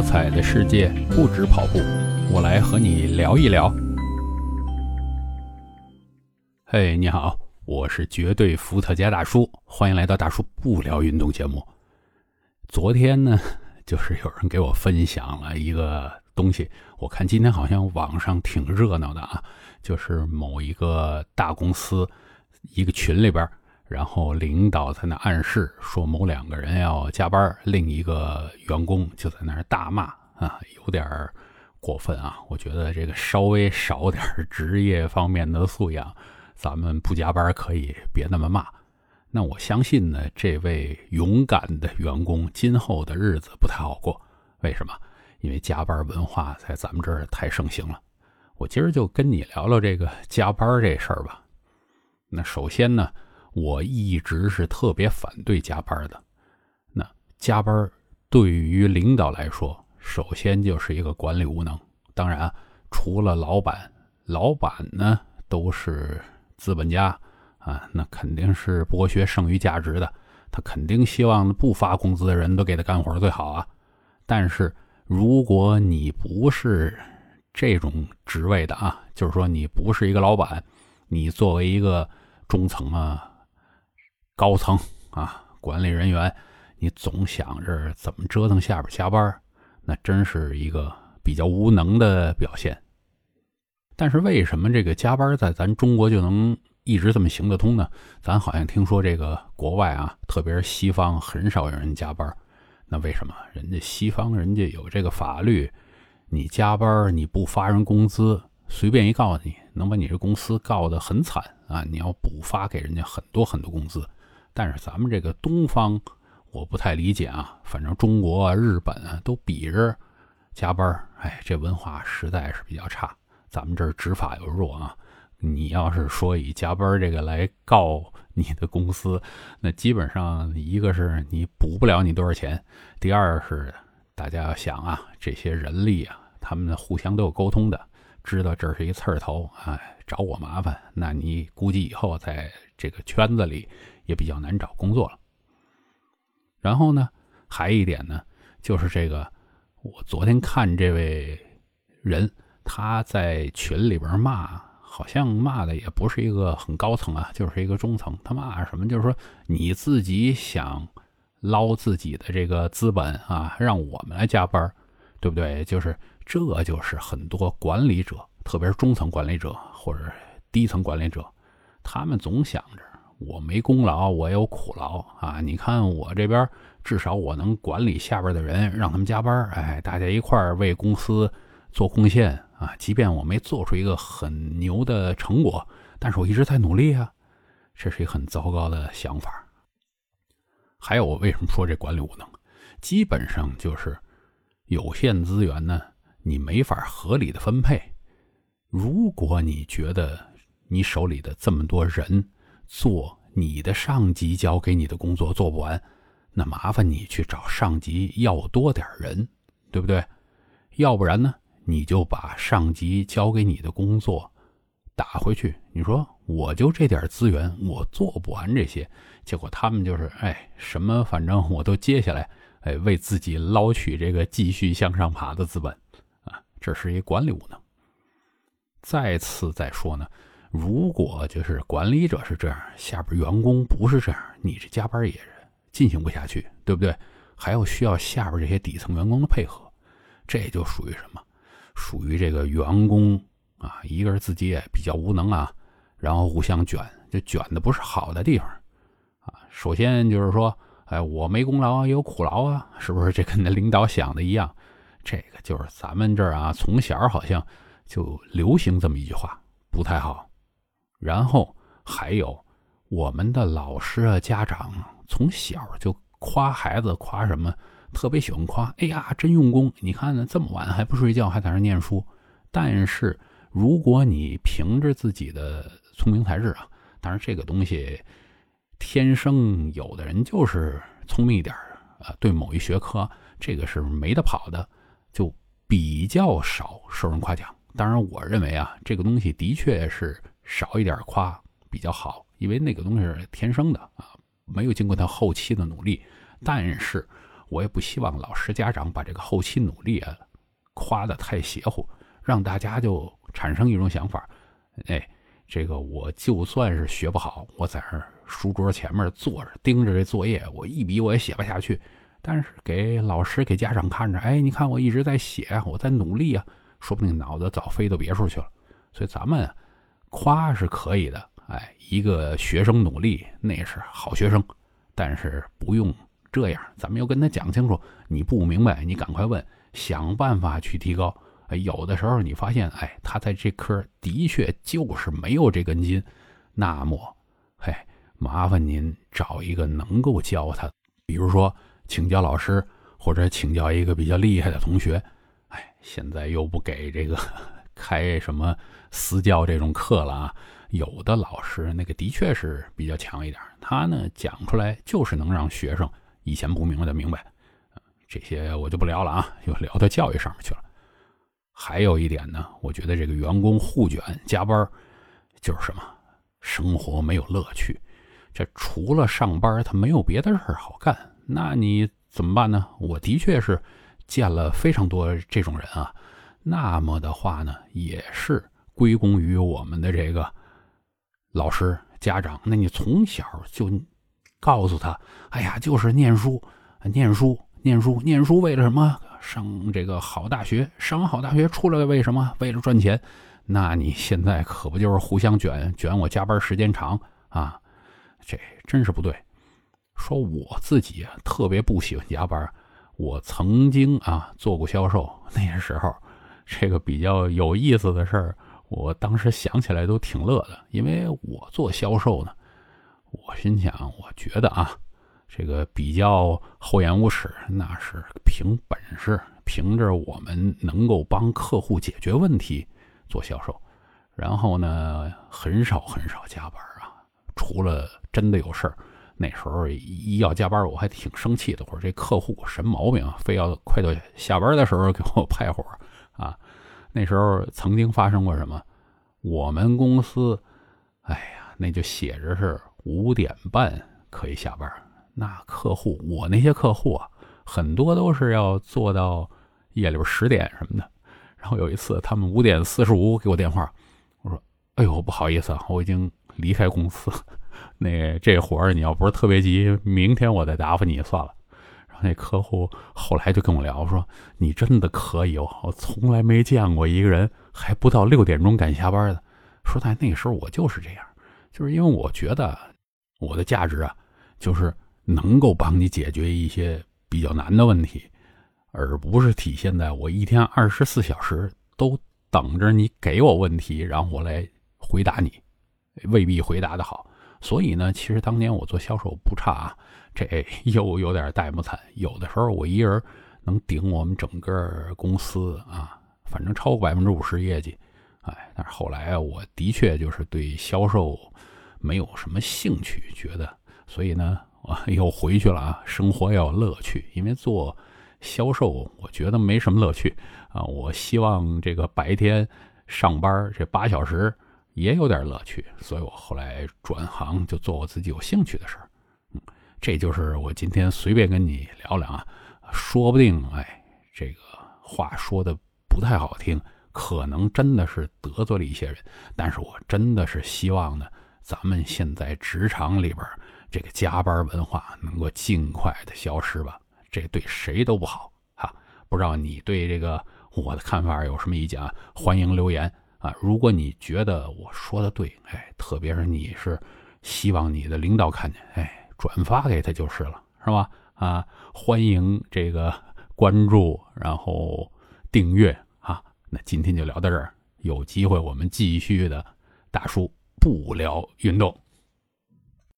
多彩的世界不止跑步，我来和你聊一聊。嘿，你好，我是绝对伏特加大叔，欢迎来到大叔不聊运动节目。昨天呢，就是有人给我分享了一个东西，我看今天好像网上挺热闹的啊，就是某一个大公司一个群里边。然后领导在那暗示说某两个人要加班，另一个员工就在那儿大骂啊，有点过分啊！我觉得这个稍微少点职业方面的素养，咱们不加班可以别那么骂。那我相信呢，这位勇敢的员工今后的日子不太好过。为什么？因为加班文化在咱们这儿太盛行了。我今儿就跟你聊聊这个加班这事儿吧。那首先呢。我一直是特别反对加班的。那加班对于领导来说，首先就是一个管理无能。当然，除了老板，老板呢都是资本家啊，那肯定是剥削剩余价值的。他肯定希望不发工资的人都给他干活最好啊。但是如果你不是这种职位的啊，就是说你不是一个老板，你作为一个中层啊。高层啊，管理人员，你总想着怎么折腾下边加班，那真是一个比较无能的表现。但是为什么这个加班在咱中国就能一直这么行得通呢？咱好像听说这个国外啊，特别是西方，很少有人加班。那为什么？人家西方人家有这个法律，你加班你不发人工资，随便一告你，能把你这公司告得很惨啊！你要补发给人家很多很多工资。但是咱们这个东方，我不太理解啊。反正中国、啊、日本啊都比着加班哎，这文化实在是比较差。咱们这儿执法又弱啊。你要是说以加班这个来告你的公司，那基本上一个是你补不了你多少钱，第二是大家要想啊，这些人力啊，他们互相都有沟通的，知道这是一刺儿头，哎，找我麻烦，那你估计以后在这个圈子里。也比较难找工作了。然后呢，还一点呢，就是这个，我昨天看这位人，他在群里边骂，好像骂的也不是一个很高层啊，就是一个中层。他骂什么？就是说你自己想捞自己的这个资本啊，让我们来加班，对不对？就是这就是很多管理者，特别是中层管理者或者低层管理者，他们总想着。我没功劳，我有苦劳啊！你看我这边，至少我能管理下边的人，让他们加班。哎，大家一块儿为公司做贡献啊！即便我没做出一个很牛的成果，但是我一直在努力啊！这是一个很糟糕的想法。还有，我为什么说这管理无能？基本上就是有限资源呢，你没法合理的分配。如果你觉得你手里的这么多人，做你的上级交给你的工作做不完，那麻烦你去找上级要多点人，对不对？要不然呢，你就把上级交给你的工作打回去。你说我就这点资源，我做不完这些，结果他们就是哎什么，反正我都接下来，哎为自己捞取这个继续向上爬的资本啊，这是一管理无能。再次再说呢。如果就是管理者是这样，下边员工不是这样，你这加班也是进行不下去，对不对？还要需要下边这些底层员工的配合，这就属于什么？属于这个员工啊，一个是自己也比较无能啊，然后互相卷，就卷的不是好的地方啊。首先就是说，哎，我没功劳也，有苦劳啊，是不是？这跟那领导想的一样？这个就是咱们这儿啊，从小好像就流行这么一句话，不太好。然后还有我们的老师啊，家长从小就夸孩子，夸什么？特别喜欢夸，哎呀，真用功！你看呢，这么晚还不睡觉，还在那念书。但是如果你凭着自己的聪明才智啊，当然这个东西天生有的人就是聪明一点啊，对某一学科这个是没得跑的，就比较少受人夸奖。当然，我认为啊，这个东西的确是。少一点夸比较好，因为那个东西是天生的啊，没有经过他后期的努力。但是我也不希望老师家长把这个后期努力啊夸的太邪乎，让大家就产生一种想法，哎，这个我就算是学不好，我在这书桌前面坐着盯着这作业，我一笔我也写不下去。但是给老师给家长看着，哎，你看我一直在写，我在努力啊，说不定脑子早飞到别处去了。所以咱们夸是可以的，哎，一个学生努力那是好学生，但是不用这样，咱们要跟他讲清楚，你不明白你赶快问，想办法去提高。哎，有的时候你发现，哎，他在这科的确就是没有这根筋，那么，嘿，麻烦您找一个能够教他，比如说。请教老师，或者请教一个比较厉害的同学。哎，现在又不给这个 开什么私教这种课了啊。有的老师那个的确是比较强一点，他呢讲出来就是能让学生以前不明白的明白。这些我就不聊了啊，又聊到教育上面去了。还有一点呢，我觉得这个员工互卷加班，就是什么生活没有乐趣。这除了上班，他没有别的事儿好干。那你怎么办呢？我的确是见了非常多这种人啊。那么的话呢，也是归功于我们的这个老师、家长。那你从小就告诉他：“哎呀，就是念书，念书，念书，念书，为了什么？上这个好大学，上完好大学出来为什么？为了赚钱。”那你现在可不就是互相卷卷？我加班时间长啊，这真是不对。说我自己啊，特别不喜欢加班。我曾经啊做过销售，那时候这个比较有意思的事儿，我当时想起来都挺乐的。因为我做销售呢，我心想，我觉得啊，这个比较厚颜无耻，那是凭本事，凭着我们能够帮客户解决问题做销售。然后呢，很少很少加班啊，除了真的有事儿。那时候一要加班，我还挺生气的。我说这客户什么毛病啊？非要快到下班的时候给我派活啊？那时候曾经发生过什么？我们公司，哎呀，那就写着是五点半可以下班。那客户，我那些客户啊，很多都是要做到夜里边十点什么的。然后有一次，他们五点四十五给我电话，我说：“哎呦，不好意思啊，我已经离开公司。”那这活儿你要不是特别急，明天我再答复你算了。然后那客户后来就跟我聊说：“你真的可以哦，我从来没见过一个人还不到六点钟赶下班的。”说在那时候我就是这样，就是因为我觉得我的价值啊，就是能够帮你解决一些比较难的问题，而不是体现在我一天二十四小时都等着你给我问题，然后我来回答你，未必回答的好。所以呢，其实当年我做销售不差啊，这 又有点带不惨。有的时候我一人能顶我们整个公司啊，反正超过百分之五十业绩。哎，但是后来啊，我的确就是对销售没有什么兴趣，觉得，所以呢，我 又回去了啊。生活要有乐趣，因为做销售我觉得没什么乐趣啊。我希望这个白天上班这八小时。也有点乐趣，所以我后来转行就做我自己有兴趣的事儿。嗯，这就是我今天随便跟你聊聊啊，说不定哎，这个话说的不太好听，可能真的是得罪了一些人。但是我真的是希望呢，咱们现在职场里边这个加班文化能够尽快的消失吧，这对谁都不好啊。不知道你对这个我的看法有什么意见啊？欢迎留言。啊，如果你觉得我说的对，哎，特别是你是希望你的领导看见，哎，转发给他就是了，是吧？啊，欢迎这个关注，然后订阅啊。那今天就聊到这儿，有机会我们继续的大叔不聊运动。